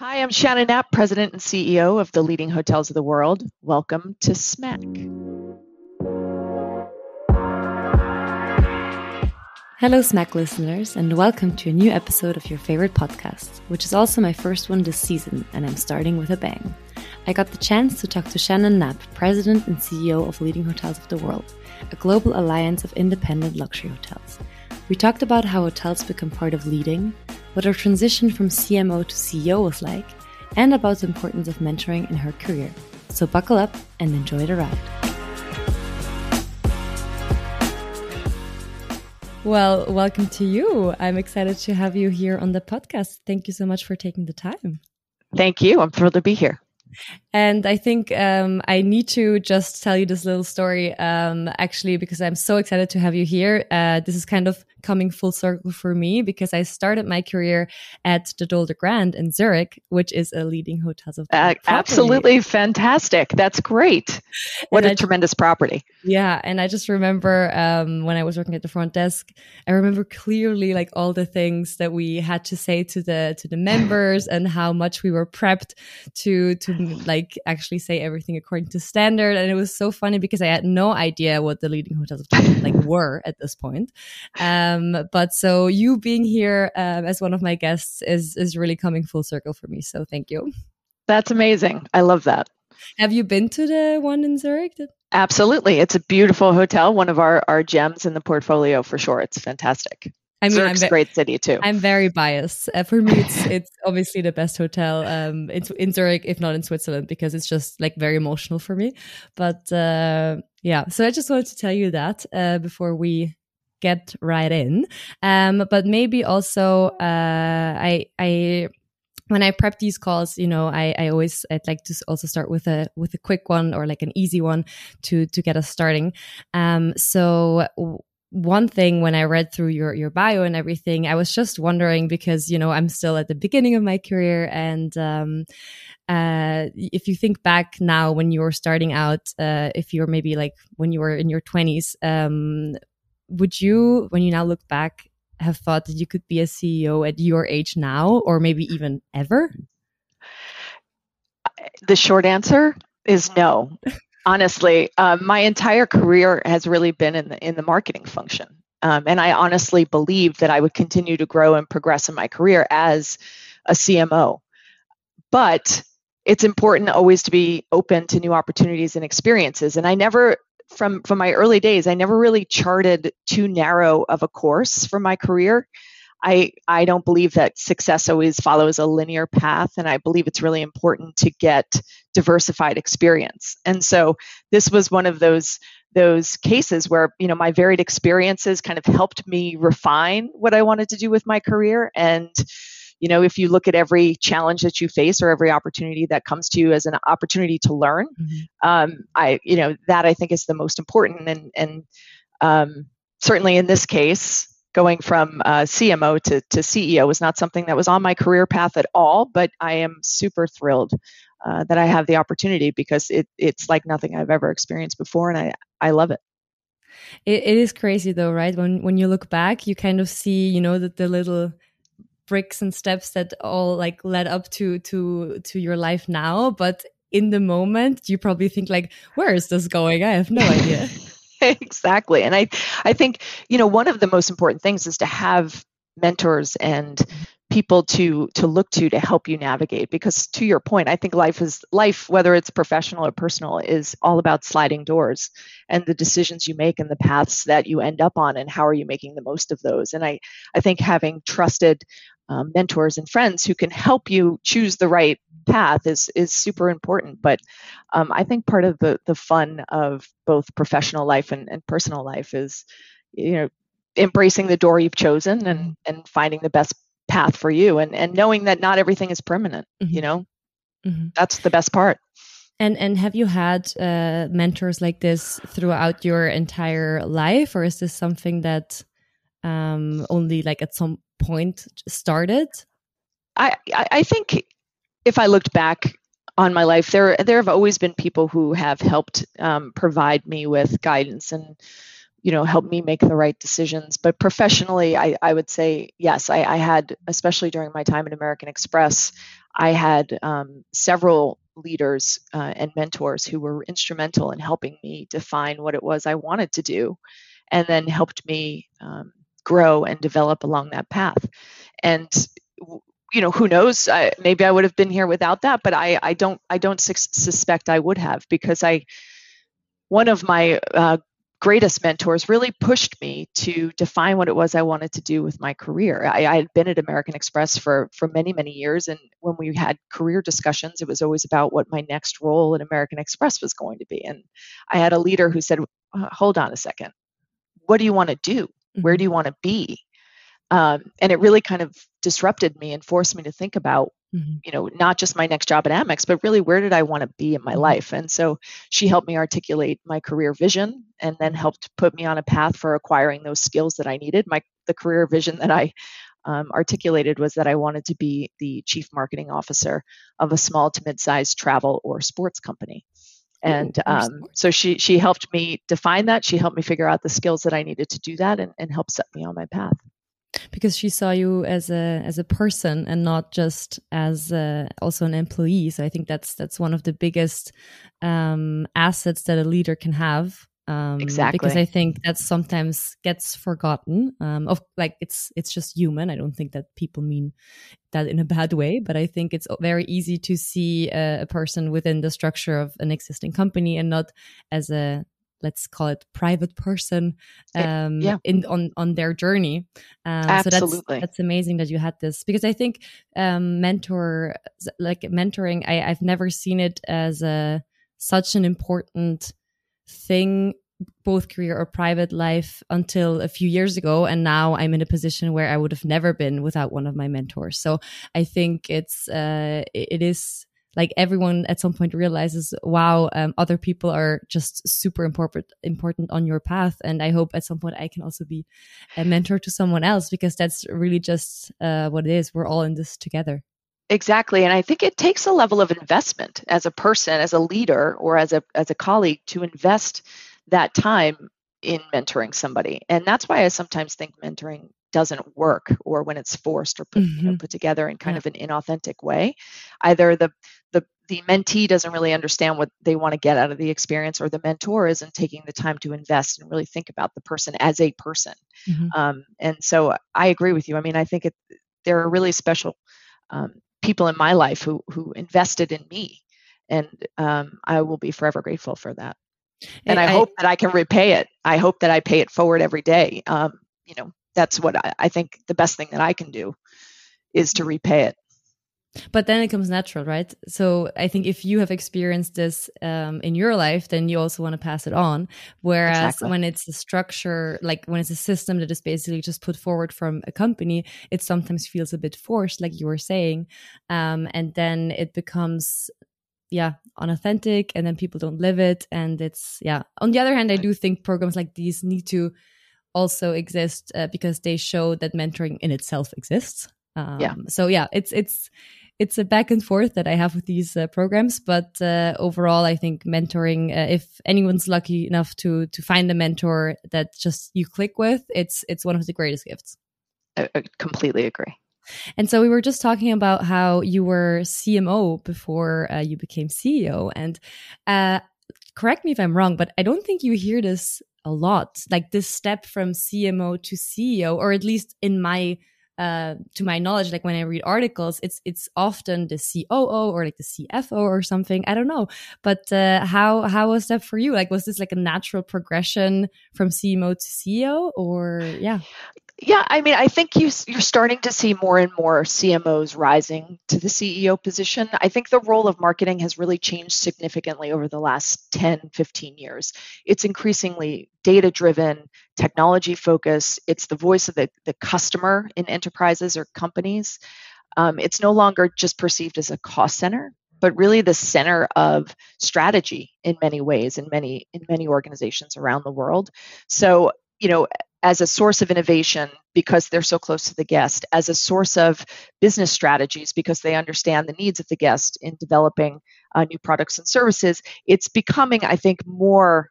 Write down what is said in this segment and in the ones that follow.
Hi, I'm Shannon Knapp, President and CEO of the leading hotels of the world. Welcome to Smack. Hello, Smack listeners, and welcome to a new episode of your favorite podcast, which is also my first one this season, and I'm starting with a bang. I got the chance to talk to Shannon Knapp, President and CEO of Leading Hotels of the World, a global alliance of independent luxury hotels. We talked about how hotels become part of leading, what her transition from CMO to CEO was like, and about the importance of mentoring in her career. So buckle up and enjoy the ride. Well, welcome to you. I'm excited to have you here on the podcast. Thank you so much for taking the time. Thank you. I'm thrilled to be here. And I think um, I need to just tell you this little story, um, actually, because I'm so excited to have you here. Uh, this is kind of coming full circle for me because I started my career at the Dolder Grand in Zurich, which is a leading hotels of uh, absolutely fantastic. That's great. What and a I, tremendous property. Yeah, and I just remember um, when I was working at the front desk, I remember clearly like all the things that we had to say to the to the members and how much we were prepped to to like actually say everything according to standard. And it was so funny because I had no idea what the leading hotels of like were at this point. Um, um, but so you being here um, as one of my guests is is really coming full circle for me. So thank you. That's amazing. I love that. Have you been to the one in Zurich? Absolutely. It's a beautiful hotel, one of our, our gems in the portfolio for sure. It's fantastic. I mean, Zurich's a great city too. I'm very biased. Uh, for me, it's it's obviously the best hotel. Um, it's in Zurich, if not in Switzerland, because it's just like very emotional for me. But uh, yeah, so I just wanted to tell you that uh, before we get right in. Um, but maybe also, uh, I, I, when I prep these calls, you know, I, I always I'd like to also start with a with a quick one or like an easy one to to get us starting. Um, so one thing when I read through your your bio and everything, I was just wondering because you know I'm still at the beginning of my career, and um, uh, if you think back now when you were starting out, uh, if you're maybe like when you were in your 20s, um, would you, when you now look back, have thought that you could be a CEO at your age now, or maybe even ever? The short answer is no. honestly, um, my entire career has really been in the in the marketing function, um, and I honestly believe that I would continue to grow and progress in my career as a CMO. But it's important always to be open to new opportunities and experiences. And I never from from my early days, I never really charted too narrow of a course for my career. I I don't believe that success always follows a linear path, and I believe it's really important to get diversified experience. And so this was one of those those cases where you know my varied experiences kind of helped me refine what I wanted to do with my career and you know if you look at every challenge that you face or every opportunity that comes to you as an opportunity to learn mm-hmm. um, i you know that i think is the most important. And and um, certainly in this case going from uh, cmo to, to ceo was not something that was on my career path at all but i am super thrilled uh, that i have the opportunity because it, it's like nothing i've ever experienced before and i, I love it. It, it is crazy though right? When when you look back you kind of see you know that the little bricks and steps that all like led up to to to your life now but in the moment you probably think like where is this going? I have no idea. Exactly. And i i think you know one of the most important things is to have mentors and people to to look to to help you navigate because to your point i think life is life whether it's professional or personal is all about sliding doors and the decisions you make and the paths that you end up on and how are you making the most of those. And i i think having trusted um, mentors and friends who can help you choose the right path is is super important. But um, I think part of the the fun of both professional life and, and personal life is, you know, embracing the door you've chosen and and finding the best path for you and and knowing that not everything is permanent. Mm-hmm. You know, mm-hmm. that's the best part. And and have you had uh, mentors like this throughout your entire life, or is this something that um, only like at some point started? I, I think if I looked back on my life, there there have always been people who have helped um, provide me with guidance and you know, helped me make the right decisions. But professionally, I, I would say yes. I, I had, especially during my time at American Express, I had um, several leaders uh, and mentors who were instrumental in helping me define what it was I wanted to do, and then helped me um, grow and develop along that path. And you know, who knows? I, maybe I would have been here without that, but I, I don't, I don't su- suspect I would have because I, one of my uh, greatest mentors really pushed me to define what it was I wanted to do with my career. I, I, had been at American Express for for many many years, and when we had career discussions, it was always about what my next role at American Express was going to be. And I had a leader who said, "Hold on a second, what do you want to do? Where do mm-hmm. you want to be?" Um, and it really kind of disrupted me and forced me to think about mm-hmm. you know not just my next job at amex but really where did i want to be in my mm-hmm. life and so she helped me articulate my career vision and then mm-hmm. helped put me on a path for acquiring those skills that i needed my the career vision that i um, articulated was that i wanted to be the chief marketing officer of a small to mid-sized travel or sports company and um, so she she helped me define that she helped me figure out the skills that i needed to do that and, and help set me on my path because she saw you as a as a person and not just as a, also an employee. So I think that's that's one of the biggest um, assets that a leader can have. Um, exactly. Because I think that sometimes gets forgotten. Um, of like it's it's just human. I don't think that people mean that in a bad way, but I think it's very easy to see a, a person within the structure of an existing company and not as a let's call it private person um, yeah. in on on their journey um, Absolutely. so that's that's amazing that you had this because i think um, mentor like mentoring I, i've never seen it as a such an important thing both career or private life until a few years ago and now i'm in a position where i would have never been without one of my mentors. So i think it's uh, it is like everyone at some point realizes wow um, other people are just super important important on your path and i hope at some point i can also be a mentor to someone else because that's really just uh, what it is. We're all in this together exactly and i think it takes a level of investment as a person as a leader or as a as a colleague to invest that time in mentoring somebody and that's why i sometimes think mentoring doesn't work or when it's forced or put, mm-hmm. you know, mm-hmm. put together in kind yeah. of an inauthentic way either the the the mentee doesn't really understand what they want to get out of the experience or the mentor isn't taking the time to invest and really think about the person as a person mm-hmm. um, and so i agree with you i mean i think it, there are really special um, people in my life who who invested in me and um, i will be forever grateful for that and I, I, hope that I can repay it. I hope that I pay it forward every day. Um, you know, that's what I, I think the best thing that I can do is to repay it. But then it comes natural, right? So I think if you have experienced this um, in your life, then you also want to pass it on. Whereas exactly. when it's a structure, like when it's a system that is basically just put forward from a company, it sometimes feels a bit forced, like you were saying. Um, and then it becomes yeah unauthentic and then people don't live it and it's yeah on the other hand i do think programs like these need to also exist uh, because they show that mentoring in itself exists. Um, yeah. So yeah, it's it's it's a back and forth that I have with these uh, programs, but uh, overall, I think mentoring. Uh, if anyone's lucky enough to to find a mentor that just you click with, it's it's one of the greatest gifts. I, I completely agree. And so we were just talking about how you were CMO before uh, you became CEO, and uh, correct me if I'm wrong, but I don't think you hear this a lot like this step from cmo to ceo or at least in my uh, to my knowledge, like when I read articles, it's it's often the COO or like the CFO or something. I don't know, but uh, how how was that for you? Like, was this like a natural progression from CMO to CEO, or yeah? Yeah, I mean, I think you, you're starting to see more and more CMOs rising to the CEO position. I think the role of marketing has really changed significantly over the last 10, 15 years. It's increasingly data driven, technology focused, it's the voice of the, the customer in enterprises or companies. Um, it's no longer just perceived as a cost center but really the center of strategy in many ways in many in many organizations around the world so you know as a source of innovation because they're so close to the guest, as a source of business strategies because they understand the needs of the guest in developing uh, new products and services. It's becoming, I think, more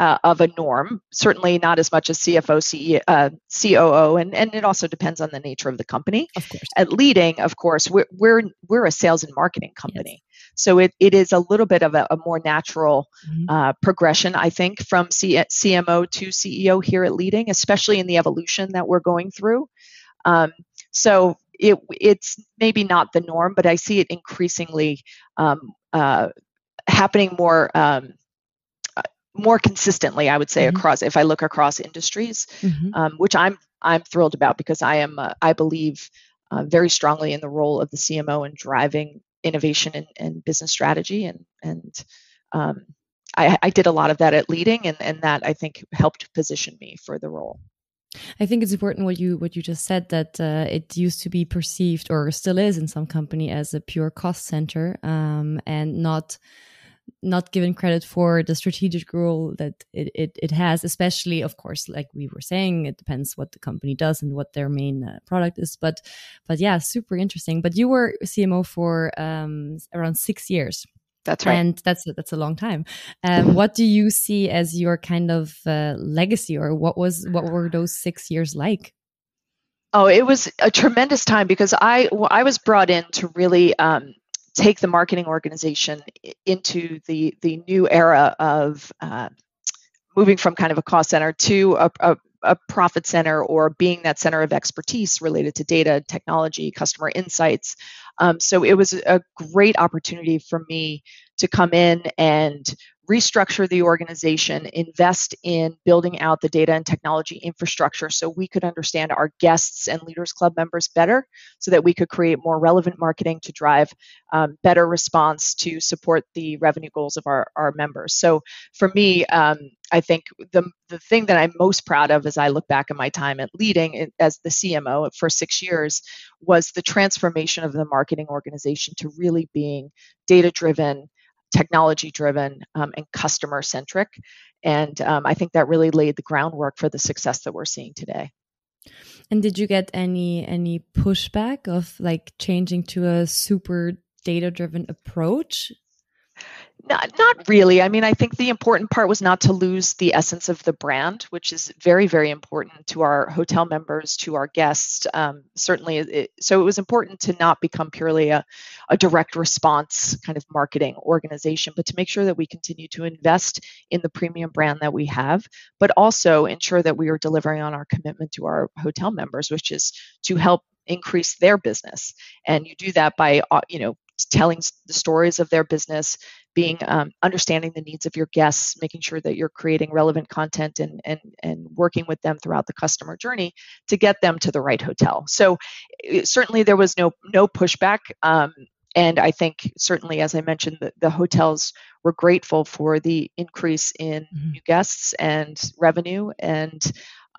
uh, of a norm. Certainly not as much as CFO, CE, uh, COO, and and it also depends on the nature of the company. Of course. At leading, of course, we're we're we're a sales and marketing company. Yes. So it, it is a little bit of a, a more natural mm-hmm. uh, progression, I think, from C- CMO to CEO here at Leading, especially in the evolution that we're going through. Um, so it, it's maybe not the norm, but I see it increasingly um, uh, happening more um, more consistently. I would say mm-hmm. across if I look across industries, mm-hmm. um, which I'm I'm thrilled about because I am uh, I believe uh, very strongly in the role of the CMO in driving innovation and, and business strategy and and um, I, I, did a lot of that at leading and, and that I think helped position me for the role. I think it's important what you what you just said that uh, it used to be perceived or still is in some company as a pure cost center um, and not not given credit for the strategic role that it, it, it, has, especially, of course, like we were saying, it depends what the company does and what their main uh, product is. But, but yeah, super interesting. But you were CMO for um, around six years. That's right. And that's that's a long time. Um, what do you see as your kind of uh, legacy, or what was what were those six years like? Oh, it was a tremendous time because I I was brought in to really um, take the marketing organization into the the new era of uh, moving from kind of a cost center to a, a, a, profit center or being that center of expertise related to data, technology, customer insights. Um, so it was a great opportunity for me to come in and restructure the organization, invest in building out the data and technology infrastructure so we could understand our guests and Leaders Club members better, so that we could create more relevant marketing to drive um, better response to support the revenue goals of our, our members. So for me, um, I think the, the thing that I'm most proud of as I look back at my time at leading as the CMO for six years was the transformation of the marketing organization to really being data driven technology driven um, and customer centric. And um, I think that really laid the groundwork for the success that we're seeing today. And did you get any any pushback of like changing to a super data driven approach? Not, not really. I mean, I think the important part was not to lose the essence of the brand, which is very, very important to our hotel members, to our guests. Um, certainly, it, so it was important to not become purely a, a direct response kind of marketing organization, but to make sure that we continue to invest in the premium brand that we have, but also ensure that we are delivering on our commitment to our hotel members, which is to help increase their business and you do that by uh, you know telling the stories of their business being um, understanding the needs of your guests making sure that you're creating relevant content and and and working with them throughout the customer journey to get them to the right hotel so it, certainly there was no no pushback um, and I think certainly, as I mentioned, the, the hotels were grateful for the increase in mm-hmm. new guests and revenue, and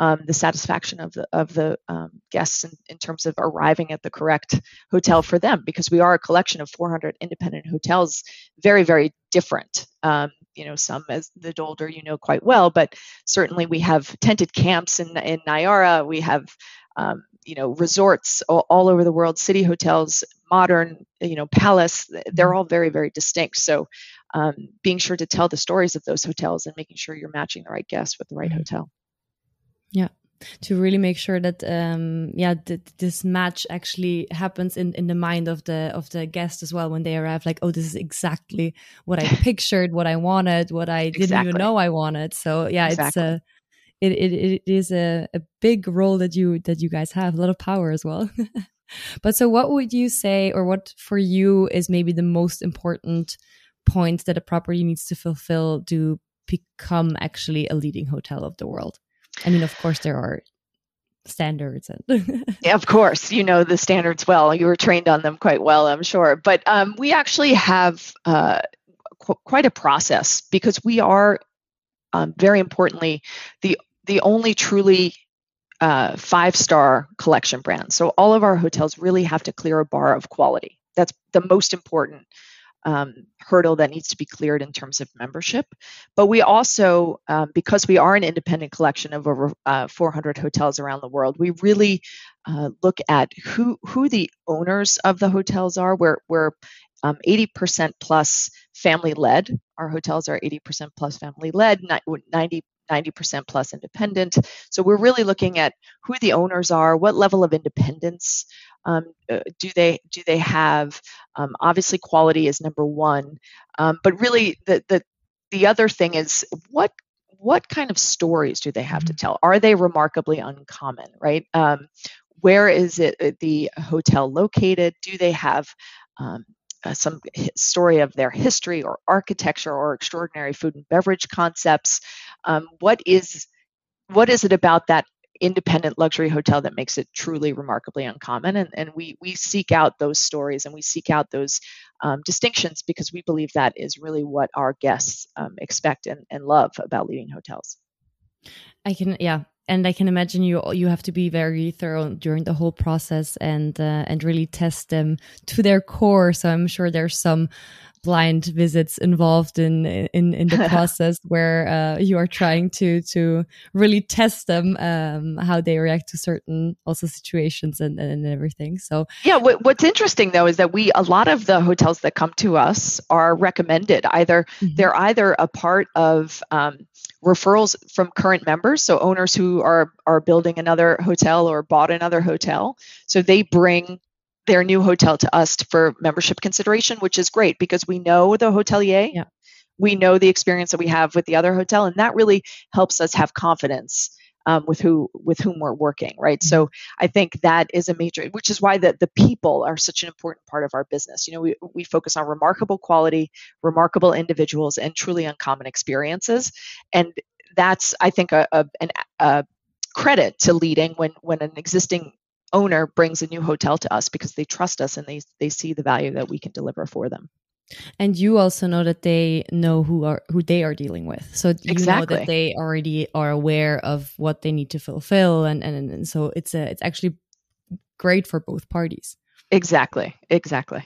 um, the satisfaction of the of the um, guests in, in, terms of arriving at the correct hotel for them because we are a collection of 400 independent hotels very very different. Um, you know some as the Dolder you know quite well but certainly we have tented camps in in Nyara we have um, you know resorts all, all, over the world city hotels modern you know palace they're all very very distinct. So um, being sure to tell the stories of those hotels and making sure you're matching the right guest with the right mm-hmm. hotel yeah. To really make sure that um yeah th this match actually happens in in the mind of the of the guest as well when they arrive like oh this is exactly what i pictured what i wanted what i didn't even know i wanted. So yeah exactly. it's a it, it, it is a, a big role that you that you guys have a lot of power as well. But so what would you say or what for you is maybe the most important point that a property needs to fulfill to become actually a leading hotel of the world I mean, of course, there are standards and of course you know the standards well you were trained on them quite well i'm sure but um, we actually have uh, qu- quite a process because we are um, very importantly the the only truly uh, five star collection brand. So all of our hotels really have to clear a bar of quality. That's the most important um, hurdle that needs to be cleared in terms of membership. But we also, um, because we are an independent collection of over uh, 400 hotels around the world, we really uh, look at who who the owners of the hotels are. We're we're um, 80% plus family led. Our hotels are 80% plus family led, 90 90% plus independent. So we're really looking at who the owners are, what level of independence um, uh, do they do they have. Um, obviously, quality is number one, um, but really the the the other thing is what what kind of stories do they have to mm-hmm. tell? Are they remarkably uncommon? Right? Um, where is it uh, the hotel located? Do they have um, uh, some story of their history or architecture or extraordinary food and beverage concepts. Um, what is what is it about that independent luxury hotel that makes it truly remarkably uncommon? And, and we we seek out those stories and we seek out those um, distinctions because we believe that is really what our guests um, expect and, and love about leading hotels. I can, yeah, and I can imagine you you have to be very thorough during the whole process and uh, and really test them to their core. So I'm sure there's some blind visits involved in in in the process where uh, you are trying to to really test them um, how they react to certain also situations and and everything so yeah what, what's interesting though is that we a lot of the hotels that come to us are recommended either mm -hmm. they're either a part of um, referrals from current members so owners who are are building another hotel or bought another hotel so they bring their new hotel to us for membership consideration, which is great because we know the hotelier. Yeah. We know the experience that we have with the other hotel, and that really helps us have confidence um, with who with whom we're working, right? Mm-hmm. So I think that is a major, which is why the the people are such an important part of our business. You know, we we focus on remarkable quality, remarkable individuals, and truly uncommon experiences, and that's I think a, a an a credit to leading when when an existing owner brings a new hotel to us because they trust us and they they see the value that we can deliver for them. And you also know that they know who are who they are dealing with. So you exactly. know that they already are aware of what they need to fulfill and, and and so it's a it's actually great for both parties. Exactly. Exactly.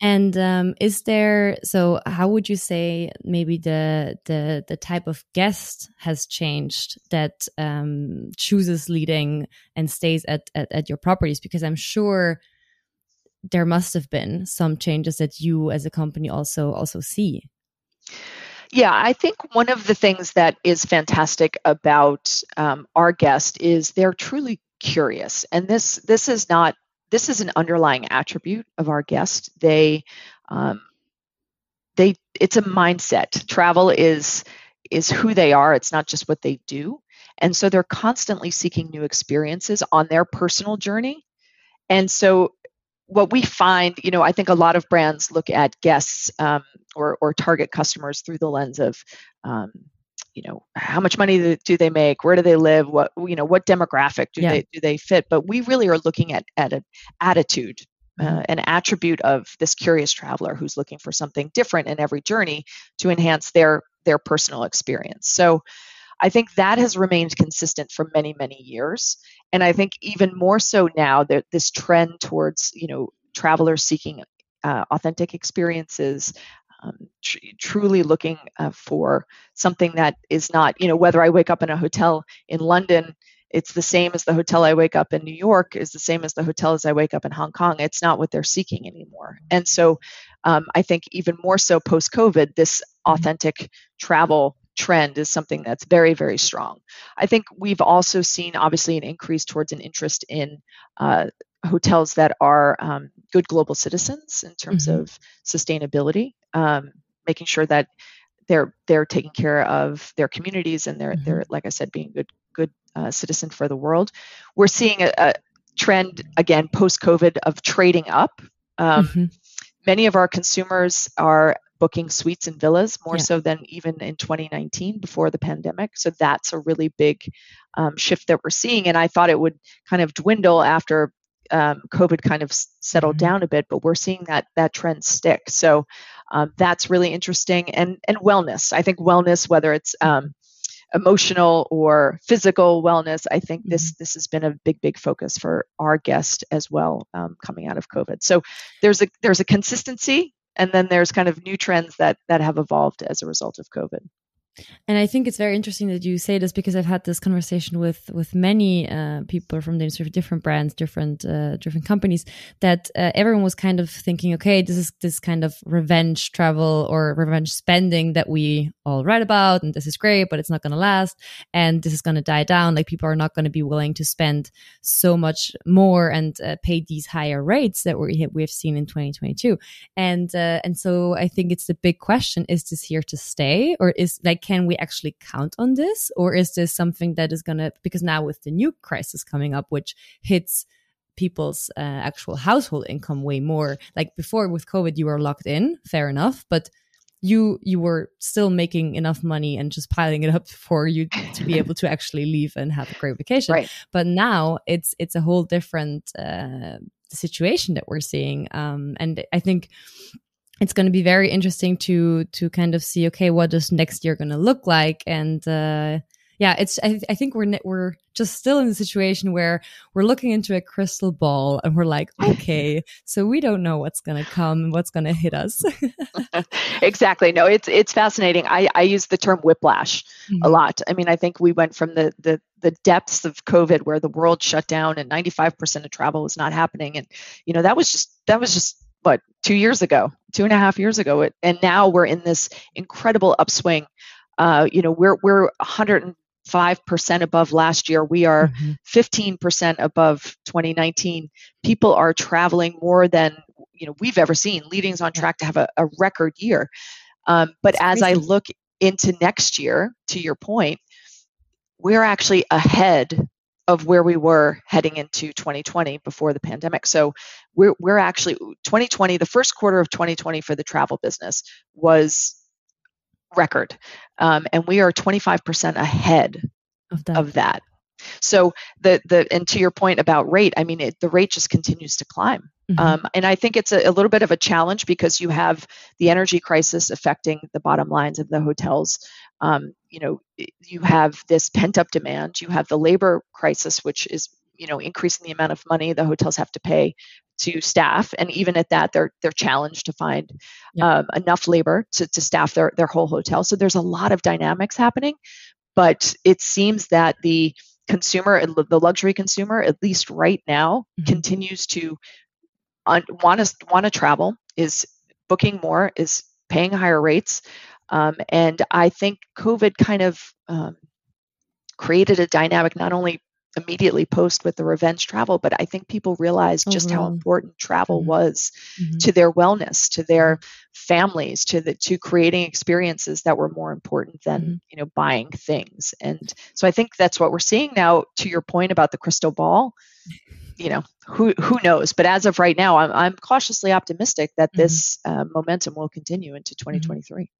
And um, is there so? How would you say maybe the the the type of guest has changed that um, chooses leading and stays at, at at your properties? Because I'm sure there must have been some changes that you as a company also also see. Yeah, I think one of the things that is fantastic about um, our guest is they're truly curious, and this this is not this is an underlying attribute of our guest. They, um, they, it's a mindset. Travel is is who they are. It's not just what they do, and so they're constantly seeking new experiences on their personal journey. And so, what we find, you know, I think a lot of brands look at guests um, or or target customers through the lens of um, you know how much money do they make where do they live what you know what demographic do yeah. they do they fit but we really are looking at at an attitude uh, mm-hmm. an attribute of this curious traveler who's looking for something different in every journey to enhance their their personal experience so i think that has remained consistent for many many years and i think even more so now that this trend towards you know travelers seeking uh, authentic experiences um, tr- truly looking uh, for something that is not, you know, whether I wake up in a hotel in London, it's the same as the hotel I wake up in New York, is the same as the hotel as I wake up in Hong Kong. It's not what they're seeking anymore. And so um, I think even more so post COVID, this authentic travel trend is something that's very, very strong. I think we've also seen, obviously, an increase towards an interest in uh, hotels that are um, good global citizens in terms mm-hmm. of sustainability um, making sure that they're they're taking care of their communities and they're mm-hmm. they're like I said being good good uh, citizen for the world. We're seeing a, a trend again post COVID of trading up. Um, mm-hmm. Many of our consumers are booking suites and villas more yeah. so than even in 2019 before the pandemic. So that's a really big um, shift that we're seeing. And I thought it would kind of dwindle after um, COVID kind of settled mm-hmm. down a bit, but we're seeing that that trend stick. So um, that's really interesting. And and wellness. I think wellness, whether it's um, emotional or physical wellness, I think this mm-hmm. this has been a big big focus for our guest as well um, coming out of COVID. So there's a there's a consistency, and then there's kind of new trends that that have evolved as a result of COVID. And I think it's very interesting that you say this because I've had this conversation with with many uh, people from the industry, different brands, different uh, different companies. That uh, everyone was kind of thinking, okay, this is this kind of revenge travel or revenge spending that we all read about, and this is great, but it's not going to last, and this is going to die down. Like people are not going to be willing to spend so much more and uh, pay these higher rates that we have, we've seen in 2022. And uh, and so I think it's the big question: Is this here to stay, or is like can we actually count on this? Or is this something that is going to because now with the new crisis coming up which hits people's uh, actual household income way more like before with covid you were locked in fair enough but you you were still making enough money and just piling it up for you to be able to actually leave and have a great vacation. Right. but now it's it's a whole different uh, situation that we're seeing. Um, and i think it's going to be very interesting to to kind of see okay what does next year going to look like? And uh yeah it's I, I, think we're we're just still in the situation where we're looking into a crystal ball and we're like okay so we don't know what's going to come and what's going to hit us. Exactly. No it's it's fascinating. I i use the term whiplash mm-hmm. a lot. I mean i think we went from the the the depths of covid where the world shut down and 95% of travel was not happening. And you know that was just that was just what two years ago, two and a half years ago, it, and now we're in this incredible upswing. Uh, you know, we're we're 105 percent above last year. We are mm-hmm. 15 percent above 2019. People are traveling more than you know we've ever seen. Leading's on track to have a, a record year. Um, but That's as crazy. I look into next year, to your point, we're actually ahead of where we were heading into 2020 before the pandemic. So we're, we're actually 2020, the first quarter of 2020 for the travel business was record. Um, and we are 25% ahead of that. Of that. So the the and to your point about rate, I mean it, the rate just continues to climb, mm-hmm. um, and I think it's a, a, little bit of a challenge because you have the energy crisis affecting the bottom lines of the hotels. Um, you know, you have this pent up demand. You have the labor crisis, which is you know increasing the amount of money the hotels have to pay to staff and even at that they're they're challenged to find um, enough labor to, to staff their their whole hotel so there's a lot of dynamics happening but it seems that the consumer, the luxury consumer, at least right now, mm-hmm. continues to want to want to travel, is booking more, is paying higher rates, um, and I think COVID kind of um, created a dynamic not only immediately post with the revenge travel, but I think people realized just how important travel mm-hmm. was mm-hmm. to their wellness, to their mm-hmm. families, to the to creating experiences that were more important than mm-hmm. you know buying things. And so I think that's what we're seeing now. To your point about the crystal ball, you know who who knows? But as of right now, I'm I'm cautiously optimistic that mm-hmm. this uh, momentum will continue into 2023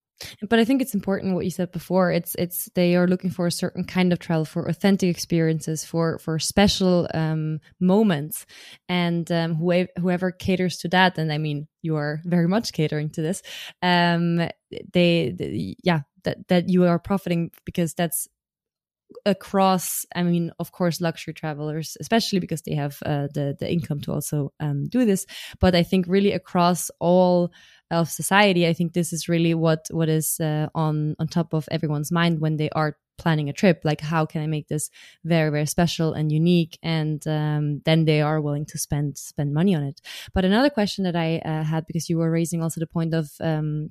but i think it's important what you said before it's it's they are looking for a certain kind of travel for authentic experiences for for special um, moments and um, whoever, whoever caters to that and i mean you are very much catering to this um, they, they yeah that that you are profiting because that's across i mean of course luxury travelers especially because they have uh, the the income to also um, do this. But i think really across all of society i think this is really what what is uh, on on top of everyone's mind when they are planning a trip. Like how can i make this very very special and unique? And um, then they are willing to spend spend money on it. But another question that i uh, had because you were raising also the point of um,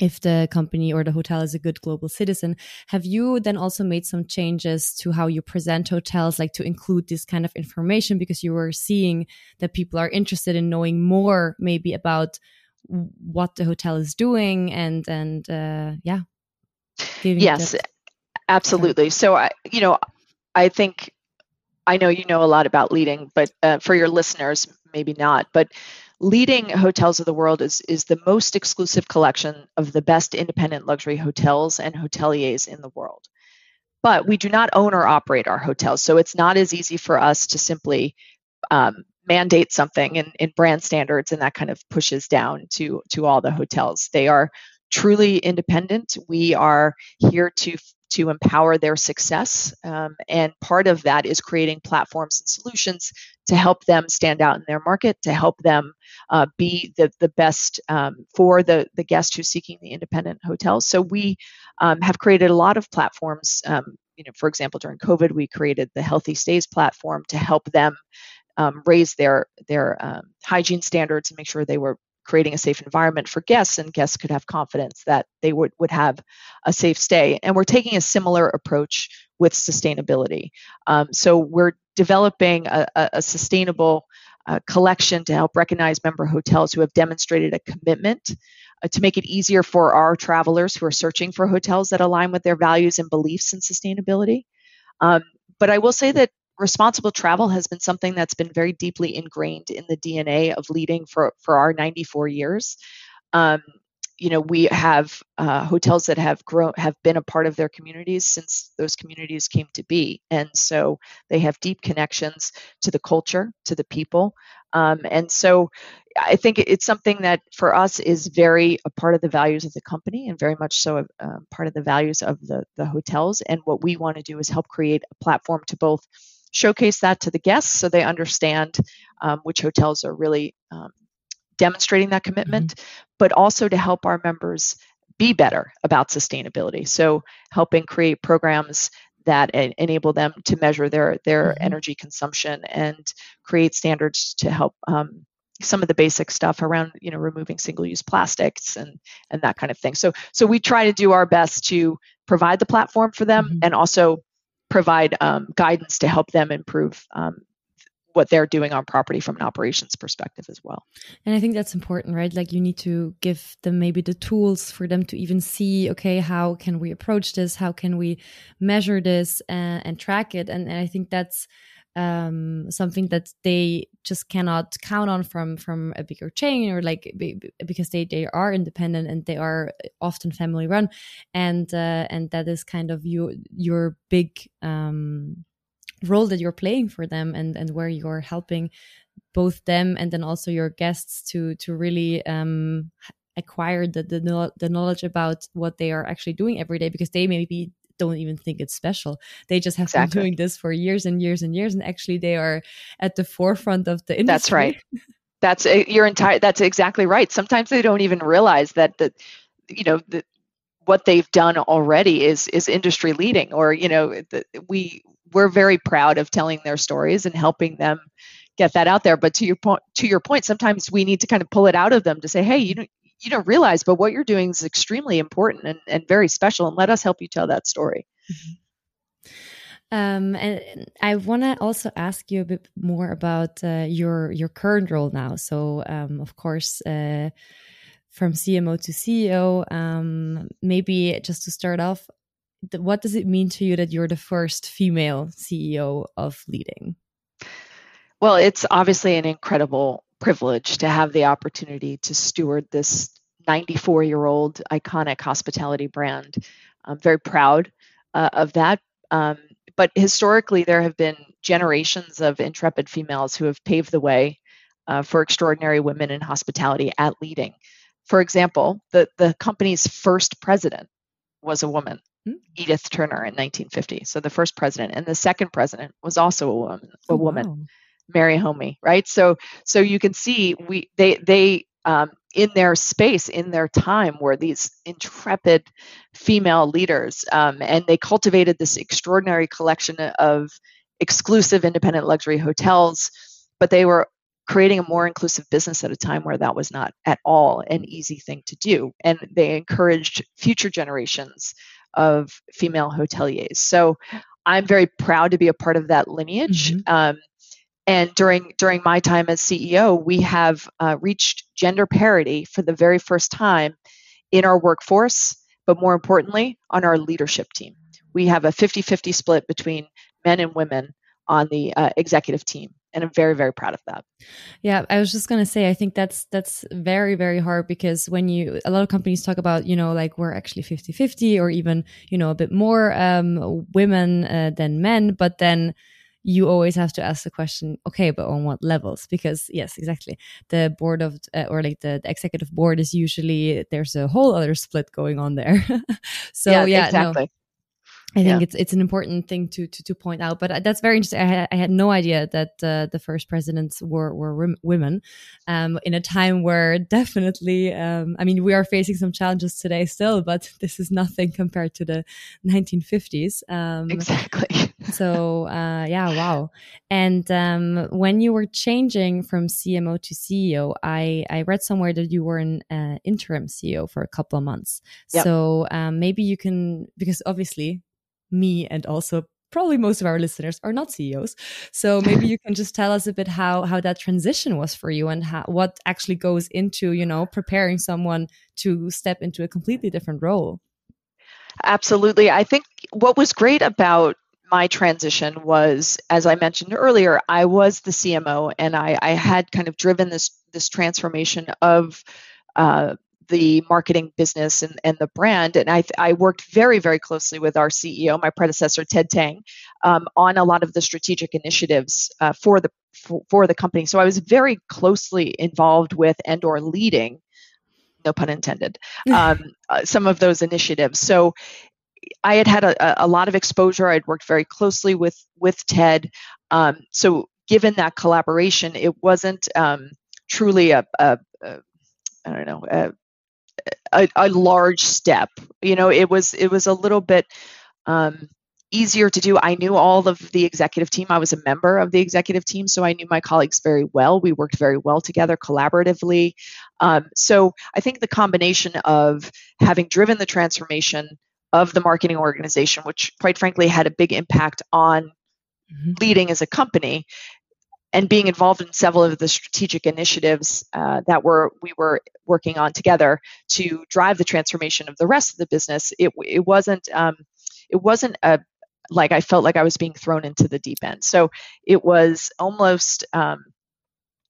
if the company or the hotel is a good global citizen have you then also made some changes to how you present hotels like to include this kind of information? Because you were seeing that people are interested in knowing more maybe about what the hotel is doing and and uh, yeah yes absolutely. So i you know i think i know you know a lot about leading but uh, for your listeners maybe not but leading hotels of the world is is the most exclusive collection of the best independent luxury hotels and hoteliers in the world. But we do not own or operate our hotels so it's not as easy for us to simply um, mandate something in, in brand standards and that kind of pushes down to to all the hotels. They are truly independent. We are here to to empower their success. Um, and part of that is creating platforms and solutions to help them stand out in their market, to help them uh, be the, the best um, for the, the guest who's seeking the independent hotels. So we um, have created a lot of platforms. Um, you know, for example, during COVID, we created the Healthy Stays platform to help them um, raise their their um, hygiene standards and make sure they were creating a safe environment for guests and guests could have confidence that they would, would have a safe stay. And we're taking a similar approach with sustainability. Um, so we're developing a, a sustainable uh, collection to help recognize member hotels who have demonstrated a commitment uh, to make it easier for our travelers who are searching for hotels that align with their values and beliefs in sustainability. Um, but I will say that responsible travel has been something that's been very deeply ingrained in the DNA of leading for, for our 94 years. Um, you know, we have uh, hotels that have grown, have been a part of their communities since those communities came to be, and so they have deep connections to the culture, to the people, um, and so I think it's something that for us is very a part of the values of the company, and very much so a, uh, part of the values of the the hotels. And what we want to do is help create a platform to both showcase that to the guests so they understand um, which hotels are really um, demonstrating that commitment, mm-hmm. but also to help our members be better about sustainability. So helping create programs that enable them to measure their their mm-hmm. energy consumption and create standards to help um, some of the basic stuff around you know removing single-use plastics and and that kind of thing. So so we try to do our best to provide the platform for them mm-hmm. and also provide um, guidance to help them improve um, what they're doing on property from an operations perspective as well. And I think that's important, right? Like you need to give them maybe the tools for them to even see, okay, how can we approach this? How can we measure this and, and track it? And, and I think that's um, something that they just cannot count on from from a bigger chain or like because they they are independent and they are often family run. And uh, and that is kind of your your big um, role that you're playing for them and and where you're helping both them and then also your guests to to really um, acquire the, the the knowledge about what they are actually doing every day because they maybe don't even think it's special. They just have exactly. been doing this for years and years and years, and actually they are at the forefront of the industry. That's right. That's your entire. That's exactly right. Sometimes they don't even realize that the, you know, the, what they've done already is is industry leading. Or you know, the, we we're very proud of telling their stories and helping them get that out there. But to your point, to your point, sometimes we need to kind of pull it out of them to say, hey, you know, you don't realize, but what you're doing is extremely important and, and very special. And let us help you tell that story. Mm-hmm. Um, and I want to also ask you a bit more about uh, your your current role now. So, um, of course, uh, from CMO to CEO. Um, maybe just to start off, what does it mean to you that you're the first female CEO of Leading? Well, it's obviously an incredible privilege to have the opportunity to steward this 94 year old iconic hospitality brand. I'm very proud uh, of that. Um, but historically, there have been generations of intrepid females who have paved the way uh, for extraordinary women in hospitality at leading. For example, the, the company's first president was a woman, mm-hmm. Edith Turner, in 1950. So the first president, and the second president was also a woman. A oh, woman. Wow. Mary Homey, right? So so you can see we they they um, in their space in their time were these intrepid female leaders, um, and they cultivated this extraordinary collection of exclusive independent luxury hotels, but they were creating a more inclusive business at a time where that was not at all an easy thing to do, and they encouraged future generations of female hoteliers. So I'm very proud to be a part of that lineage. Mm-hmm. Um, and during during my time as CEO, we have uh, reached gender parity for the very first time in our workforce, but more importantly, on our leadership team. We have a 50-50 split between men and women on the uh, executive team and i'm very very proud of that yeah i was just going to say i think that's that's very very hard because when you a lot of companies talk about you know like we're actually 50 50 or even you know a bit more um, women uh, than men but then you always have to ask the question okay but on what levels because yes exactly the board of uh, or like the, the, executive board is usually there's a whole other split going on there so yeah, yeah exactly. No, I think yeah. it's it's an important thing to, to to point out, but uh, that's very interesting. I had, I had no idea that uh, the first presidents were were women, um, in a time where definitely, um, I mean, we are facing some challenges today still, but this is nothing compared to the 1950s. Um, exactly. So uh, yeah, wow. And um, when you were changing from CMO to CEO, I I read somewhere that you were an uh, interim CEO for a couple of months. Yep. So um, maybe you can because obviously me and also probably most of our listeners are not CEOs. So maybe you can just tell us a bit how how that transition was for you and how, what actually goes into, you know, preparing someone to step into a completely different role. Absolutely. I think what was great about my transition was, as I mentioned earlier, I was the CMO and I, I had kind of driven this this transformation of uh, the marketing business and, and the brand. And I, I worked very, very closely with our CEO, my predecessor, Ted Teng, um, on a lot of the strategic initiatives uh, for the for, for, the company. So I was very closely involved with and or leading, no pun intended, um, uh, some of those initiatives. So I had had a, a, lot of exposure. I'd worked very closely with with Ted. Um, so given that collaboration, it wasn't um, truly a, a, a I don't know, a, a, a large step. You know, it was it was a little bit um, easier to do. I knew all of the executive team. I was a member of the executive team, so I knew my colleagues very well. We worked very well together collaboratively. Um, so I think the combination of having driven the transformation of the marketing organization, which quite frankly had a big impact on mm-hmm. leading as a company, and being involved in several of the strategic initiatives uh, that were we were working on together to drive the transformation of the rest of the business, it it wasn't um, it wasn't a like I felt like I was being thrown into the deep end. So it was almost um,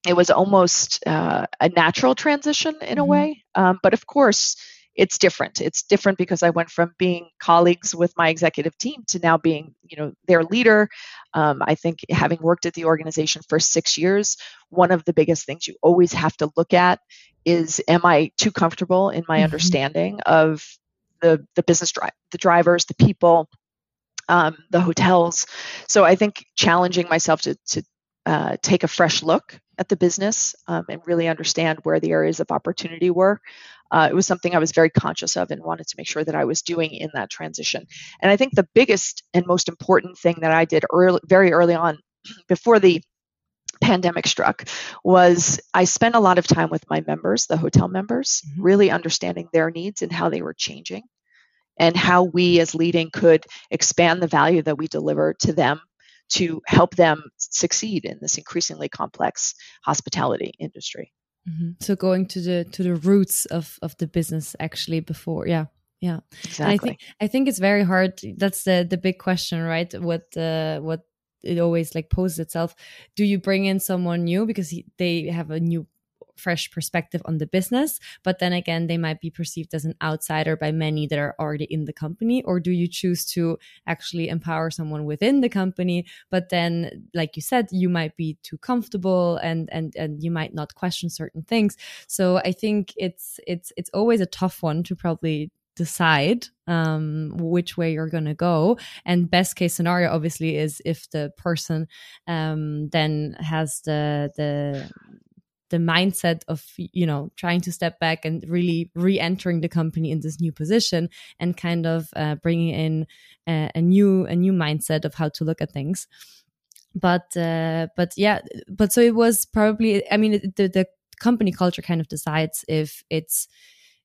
it was almost uh, a natural transition in mm-hmm. a way. Um, but of course, it's different. It's different because I went from being colleagues with my executive team to now being, you know, their leader. Um, I think having worked at the organization for six years, one of the biggest things you always have to look at is, am I too comfortable in my mm-hmm. understanding of the the business drive, the drivers, the people, um, the hotels. So I think challenging myself to to uh, take a fresh look at the business um, and really understand where the areas of opportunity were uh, it was something I was very conscious of and wanted to make sure that I was doing in that transition. And I think the biggest and most important thing that I did early, very early on, before the pandemic struck, was I spent a lot of time with my members, the hotel members, mm-hmm. really understanding their needs and how they were changing, and how we as leading could expand the value that we deliver to them to help them succeed in this increasingly complex hospitality industry. Mm-hmm. So going to the to the roots of of the business actually before, yeah, yeah. Exactly. I think I think it's very hard. That's the the big question, right? What uh, what it always like poses itself. Do you bring in someone new because he, they have a new fresh perspective on the business but then again they might be perceived as an outsider by many that are already in the company or do you choose to actually empower someone within the company but then like you said you might be too comfortable and and and you might not question certain things so i think it's it's it's always a tough one to probably decide um, which way you're going to go. And best case scenario, obviously, is if the person um, then has the the the mindset of you know trying to step back and really re-entering the company in this new position and kind of uh, bringing in a, a, new a new mindset of how to look at things. But uh, but yeah but so it was probably i mean the, the company culture kind of decides if it's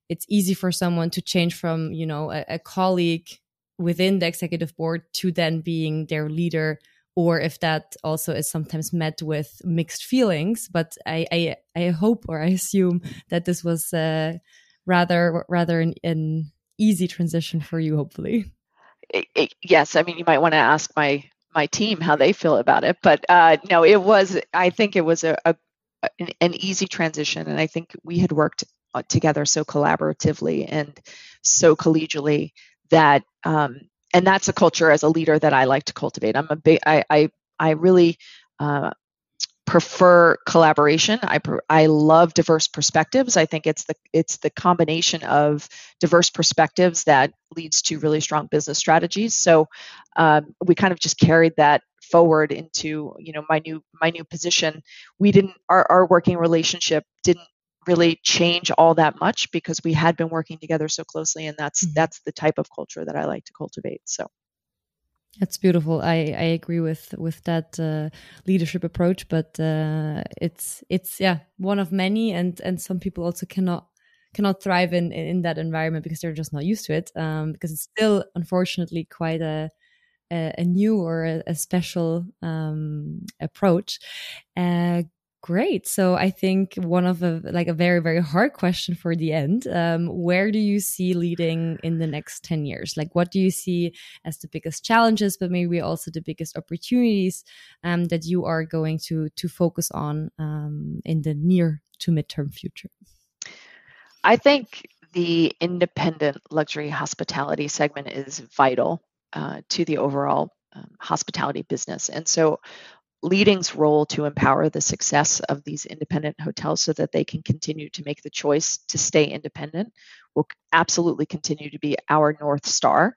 it's easy for someone to change from you know a, a colleague within the executive board to then being their leader or if that also is sometimes met with mixed feelings. But I, I, I hope or I assume that this was uh, rather rather an, an, easy transition for you, hopefully. It, it, yes, I mean you might want to ask my my team how they feel about it, but uh, no, it was. I think it was a, a an, easy transition, and I think we had worked uh, together so collaboratively and so collegially that um, and that's a culture as a leader that I like to cultivate. I'm a big, I, I, I really uh, prefer collaboration. I I love diverse perspectives. I think it's the it's the combination of diverse perspectives that leads to really strong business strategies. So um, we kind of just carried that forward into you know my new my new position. We didn't our our working relationship didn't really change all that much because we had been working together so closely, and that's mm-hmm. that's the type of culture that I like to cultivate. So. That's beautiful. I, I agree with with that uh, leadership approach, but uh, it's it's yeah one of many, and and some people also cannot cannot thrive in in that environment because they're just not used to it. Um, because it's still unfortunately quite a a, a new or a, a special um, approach. Uh, Great. So I think one of the like a very very hard question for the end. Um, where do you see leading in the next ten years? Like, what do you see as the biggest challenges, but maybe also the biggest opportunities um, that you are going to to focus on um, in the near to midterm future? I think the independent luxury hospitality segment is vital uh, to the overall um, hospitality business. And so leading's role to empower the success of these independent hotels so that they can continue to make the choice to stay independent will absolutely continue to be our north star.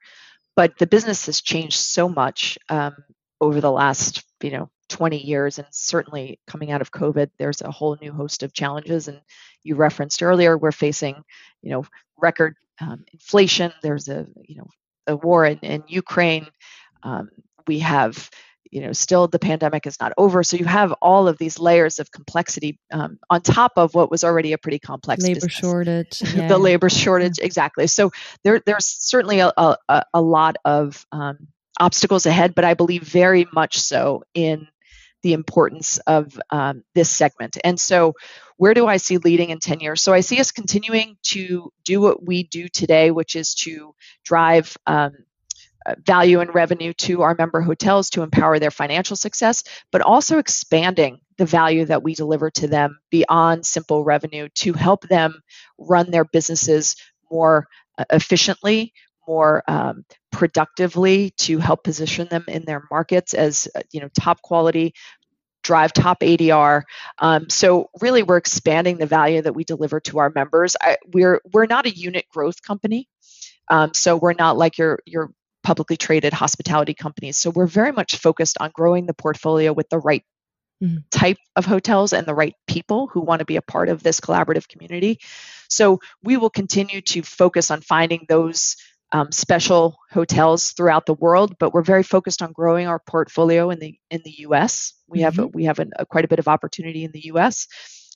But the business has changed so much um, over the last you know 20 years and certainly coming out of covid there's a whole new host of challenges. And you referenced earlier we're facing you know record um, inflation. There's a you know a war in, in ukraine. Um, we have you know still the pandemic is not over. So you have all of these layers of complexity um, on top of what was already a pretty complex labor business. shortage yeah. the labor shortage exactly. So there there's certainly a, a, a lot of um, obstacles ahead but i believe very much so in the importance of um, this segment. And so where do i see leading in 10 years? So i see us continuing to do what we do today which is to drive um, value and revenue to our member hotels to empower their financial success, but also expanding the value that we deliver to them beyond simple revenue to help them run their businesses more uh, efficiently, more um, productively, to help position them in their markets as uh, you know top quality drive top ADR. Um, so really, we're expanding the value that we deliver to our members. I, we're we're not a unit growth company, um, so we're not like your your publicly traded hospitality companies. So we're very much focused on growing the portfolio with the right mm-hmm. type of hotels and the right people who want to be a part of this collaborative community. So we will continue to focus on finding those um, special hotels throughout the world, but we're very focused on growing our portfolio in the in the U.S. We mm-hmm. have a, we have a, a, quite a bit of opportunity in the U.S.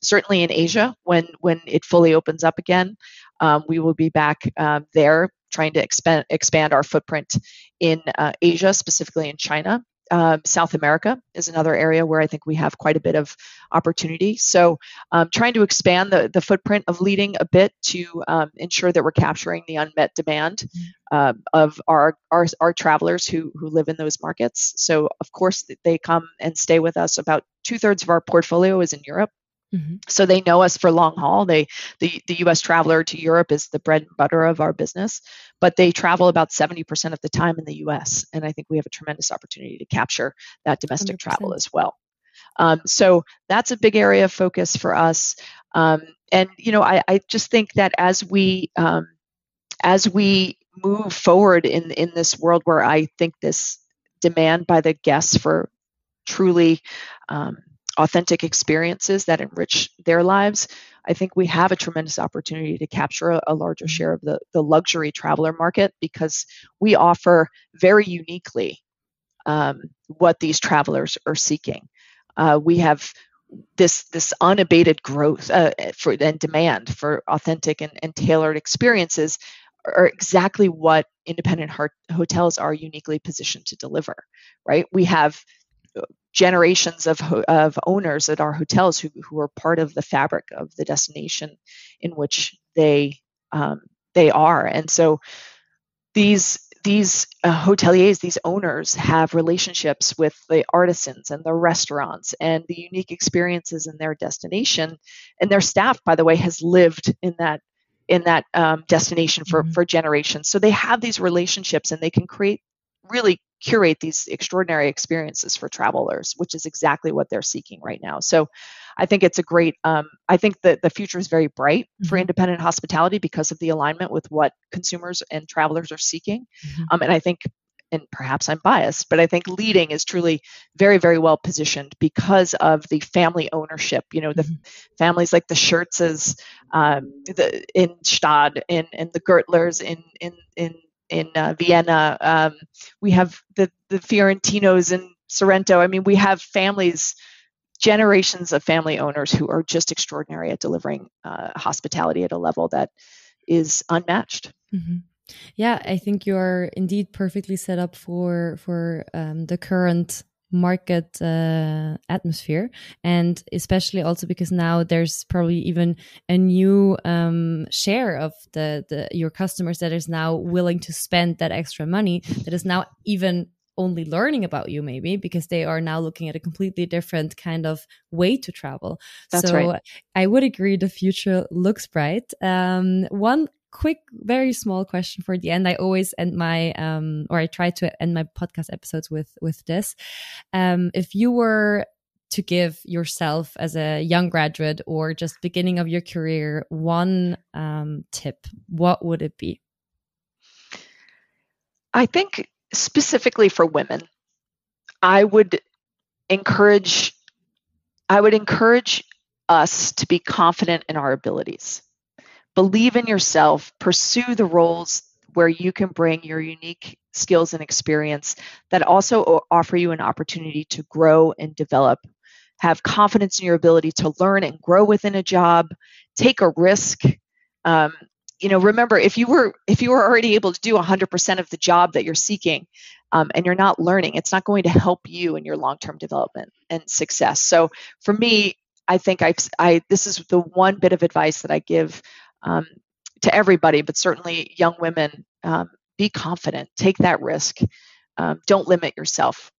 Certainly in Asia, when when it fully opens up again, um, we will be back um, there trying to expand expand our footprint in uh, Asia, specifically in China. Uh, South America is another area where I think we have quite a bit of opportunity. So, um, trying to expand the, the footprint of leading a bit to um, ensure that we're capturing the unmet demand uh, of our, our, our travelers who who live in those markets. So, of course, they come and stay with us. About two thirds of our portfolio is in Europe. Mm-hmm. So they know us for long haul. They the the U.S. traveler to Europe is the bread and butter of our business, but they travel about seventy percent of the time in the U.S. And I think we have a tremendous opportunity to capture that domestic 100%. travel as well. Um, so that's a big area of focus for us. Um, and you know, I, I, just think that as we um, as we move forward in in this world where I think this demand by the guests for truly um, authentic experiences that enrich their lives, I think we have a tremendous opportunity to capture a, a, larger mm-hmm. share of the, the luxury traveler market because we offer very uniquely um, what these travelers are seeking. Uh, we have this this unabated growth uh, for and demand for authentic and, and tailored experiences are exactly what independent heart hotels are uniquely positioned to deliver right we have generations of, of owners at our hotels who, who are part of the fabric of the destination in which they um, they are. And so these these uh, hoteliers these owners have relationships with the artisans and the restaurants and the unique experiences in their destination. And their staff by the way has lived in that in that um, destination for, mm-hmm. for generations. So they have these relationships and they can create really curate these extraordinary experiences for travelers, which is exactly what they're seeking right now. So I think it's a great, um, I think that the future is very bright mm-hmm. for independent hospitality because of the alignment with what consumers and travelers are seeking. Mm-hmm. Um, and I think and perhaps I'm biased, but I think leading is truly very, very well positioned because of the family ownership. You know, the mm-hmm. families like the Scherzes, um, the in Gstaad, in in the Gürtlers, in in in in uh, Vienna. Um, we have the the Fiorentinos in Sorrento. I mean, we have families, generations of family owners who are just extraordinary at delivering uh, hospitality at a level that is unmatched. Mm-hmm. Yeah, I think you're indeed perfectly set up for for um, the current market uh, atmosphere. And especially also because now there's probably even a new um, share of the, the your customers that is now willing to spend that extra money that is now even only learning about you maybe because they are now looking at a completely different kind of way to travel. That's so right. i would agree the future looks bright. Um, one quick, very small question for the end. I always end my um, or I try to end my podcast episodes with with this. Um, if you were to give yourself as a young graduate or just beginning of your career one um, tip, what would it be? I think specifically for women, I would encourage I would encourage us to be confident in our abilities believe in yourself, pursue the roles where you can bring your unique skills and experience that also offer you an opportunity to grow and develop. Have confidence in your ability to learn and grow within a job. Take a risk. Um, you know, remember if you were if you were already able to do 100% of the job that you're seeking, um, and you're not learning, it's not going to help you in your long-term development and success. So for me, I think I, I this is the one bit of advice that I give um, to everybody, but certainly young women, um, be confident, take that risk, um, don't limit yourself.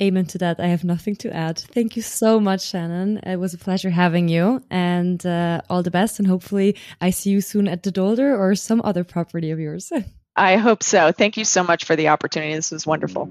Amen to that. I have nothing to add. Thank you so much, Shannon. It was a pleasure having you, and uh, all the best. And hopefully, I see you soon at the Dolder or some other property of yours. I hope so. Thank you so much for the opportunity. This was wonderful.